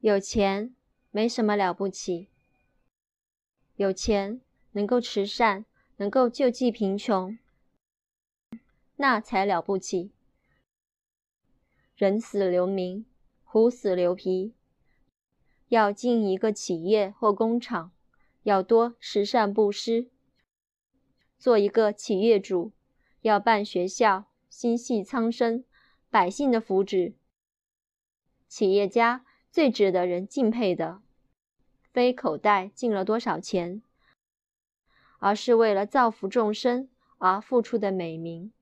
有钱没什么了不起，有钱能够慈善，能够救济贫穷，那才了不起。人死留名，虎死留皮。要进一个企业或工厂，要多慈善布施；做一个企业主，要办学校，心系苍生百姓的福祉。企业家最值得人敬佩的，非口袋进了多少钱，而是为了造福众生而付出的美名。